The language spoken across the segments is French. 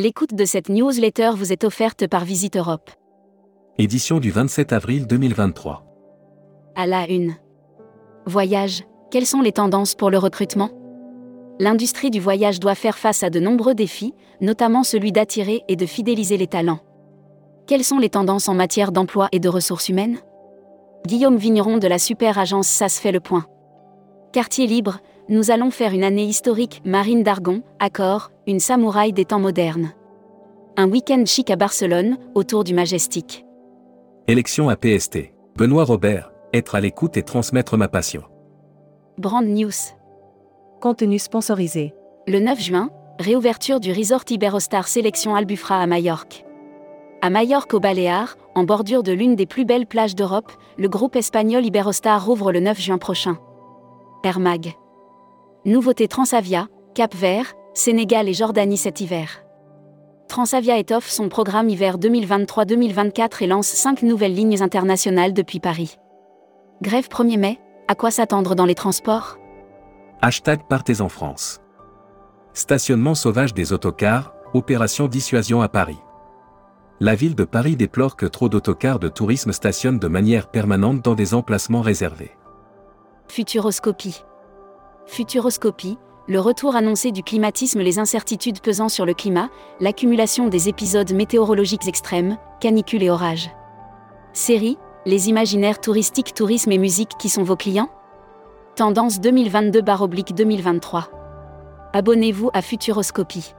L'écoute de cette newsletter vous est offerte par Visite Europe. Édition du 27 avril 2023. À la une. Voyage, quelles sont les tendances pour le recrutement? L'industrie du voyage doit faire face à de nombreux défis, notamment celui d'attirer et de fidéliser les talents. Quelles sont les tendances en matière d'emploi et de ressources humaines? Guillaume Vigneron de la super agence SAS fait le point. Quartier libre, nous allons faire une année historique, Marine d'Argon, accord, une samouraï des temps modernes. Un week-end chic à Barcelone, autour du Majestic. Élection à PST. Benoît Robert, être à l'écoute et transmettre ma passion. Brand News. Contenu sponsorisé. Le 9 juin, réouverture du resort Iberostar Sélection Albufra à Majorque. À Majorque au Baléares, en bordure de l'une des plus belles plages d'Europe, le groupe espagnol Iberostar rouvre le 9 juin prochain. Air Mag. Nouveauté Transavia, Cap Vert, Sénégal et Jordanie cet hiver. Transavia étoffe son programme hiver 2023-2024 et lance 5 nouvelles lignes internationales depuis Paris. Grève 1er mai, à quoi s'attendre dans les transports? Hashtag Partez en France. Stationnement sauvage des autocars, opération dissuasion à Paris la ville de Paris déplore que trop d'autocars de tourisme stationnent de manière permanente dans des emplacements réservés. Futuroscopie. Futuroscopie, le retour annoncé du climatisme, les incertitudes pesant sur le climat, l'accumulation des épisodes météorologiques extrêmes, canicules et orages. Série, les imaginaires touristiques, tourisme et musique qui sont vos clients? Tendance 2022-2023. Abonnez-vous à Futuroscopie.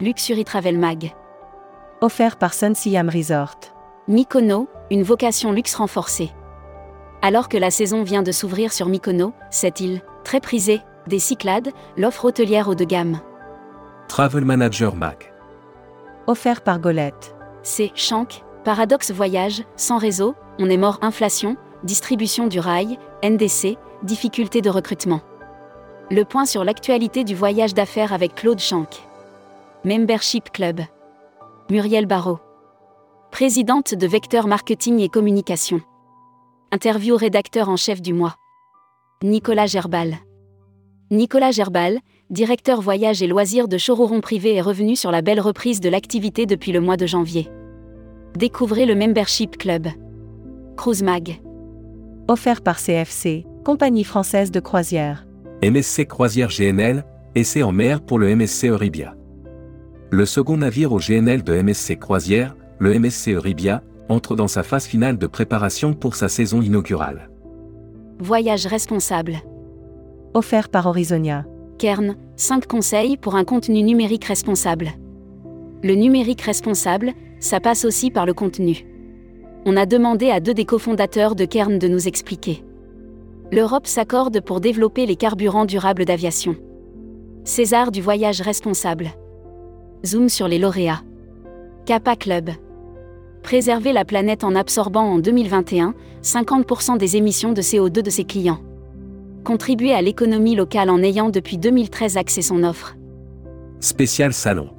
Luxury Travel Mag offert par Sun Siam Resort. Mykonos, une vocation luxe renforcée. Alors que la saison vient de s'ouvrir sur Mykonos, cette île, très prisée, des Cyclades, l'offre hôtelière haut de gamme. Travel Manager Mac. Offert par Golette. C'est Shank, Paradoxe Voyage, sans réseau, on est mort inflation, distribution du rail, NDC, difficulté de recrutement. Le point sur l'actualité du voyage d'affaires avec Claude Shank. Membership Club. Muriel Barrault. Présidente de Vecteur Marketing et Communication. Interview rédacteur en chef du mois. Nicolas Gerbal. Nicolas Gerbal, directeur voyage et loisirs de Chororon Privé est revenu sur la belle reprise de l'activité depuis le mois de janvier. Découvrez le Membership Club. Cruise Mag. Offert par CFC, compagnie française de croisière. MSC Croisière GNL, essai en mer pour le MSC Euribia. Le second navire au GNL de MSC Croisière, le MSC Euribia, entre dans sa phase finale de préparation pour sa saison inaugurale. Voyage responsable. Offert par Horizonia. Kern, 5 conseils pour un contenu numérique responsable. Le numérique responsable, ça passe aussi par le contenu. On a demandé à deux des cofondateurs de Kern de nous expliquer. L'Europe s'accorde pour développer les carburants durables d'aviation. César du voyage responsable. Zoom sur les lauréats. Kappa Club. Préserver la planète en absorbant en 2021 50% des émissions de CO2 de ses clients. Contribuer à l'économie locale en ayant depuis 2013 accès son offre. Spécial salon.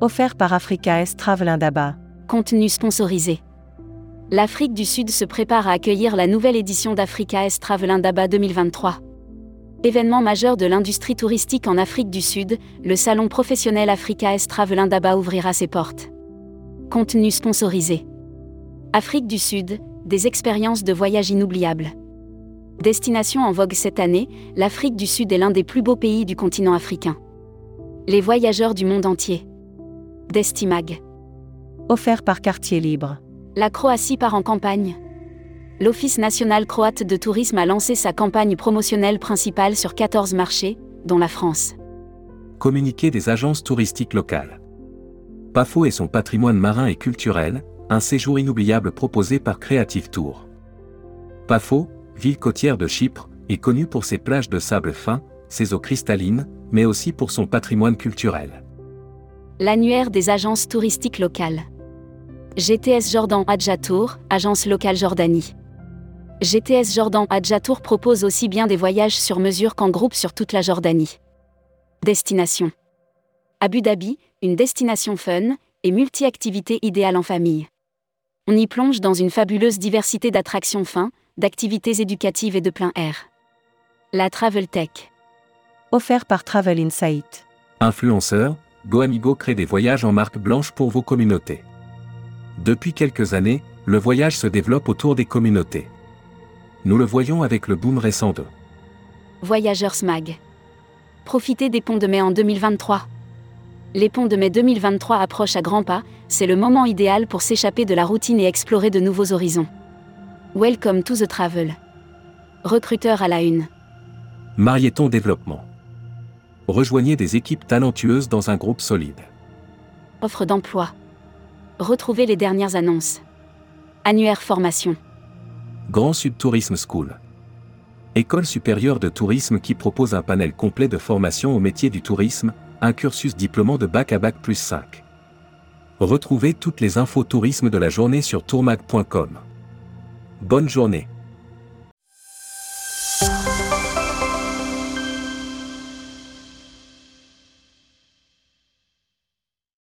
Offert par Africa S Travel Indaba. Contenu sponsorisé. L'Afrique du Sud se prépare à accueillir la nouvelle édition d'Africa S Travel Indaba 2023. Événement majeur de l'industrie touristique en Afrique du Sud, le salon professionnel Africa Est Travel Indaba ouvrira ses portes. Contenu sponsorisé. Afrique du Sud, des expériences de voyage inoubliables. Destination en vogue cette année, l'Afrique du Sud est l'un des plus beaux pays du continent africain. Les voyageurs du monde entier. Destimag. Offert par Quartier Libre. La Croatie part en campagne l'Office national croate de tourisme a lancé sa campagne promotionnelle principale sur 14 marchés, dont la France. Communiqué des agences touristiques locales. Pafo et son patrimoine marin et culturel, un séjour inoubliable proposé par Creative Tour. Pafo, ville côtière de Chypre, est connue pour ses plages de sable fin, ses eaux cristallines, mais aussi pour son patrimoine culturel. L'annuaire des agences touristiques locales. GTS Jordan Adjatour, agence locale Jordanie. GTS Jordan Adjatour propose aussi bien des voyages sur mesure qu'en groupe sur toute la Jordanie. Destination Abu Dhabi, une destination fun et multi-activités idéale en famille. On y plonge dans une fabuleuse diversité d'attractions fins, d'activités éducatives et de plein air. La Travel Tech. Offert par Travel Insight. Influenceur, GoAmigo crée des voyages en marque blanche pour vos communautés. Depuis quelques années, le voyage se développe autour des communautés. Nous le voyons avec le boom récent de Voyageurs Mag. Profitez des ponts de mai en 2023. Les ponts de mai 2023 approchent à grands pas, c'est le moment idéal pour s'échapper de la routine et explorer de nouveaux horizons. Welcome to the travel. Recruteur à la une. Marieton Développement. Rejoignez des équipes talentueuses dans un groupe solide. Offre d'emploi. Retrouvez les dernières annonces. Annuaire formation. Grand Sud Tourisme School. École supérieure de tourisme qui propose un panel complet de formation au métier du tourisme, un cursus diplômant de bac à bac plus 5. Retrouvez toutes les infos tourisme de la journée sur tourmag.com. Bonne journée.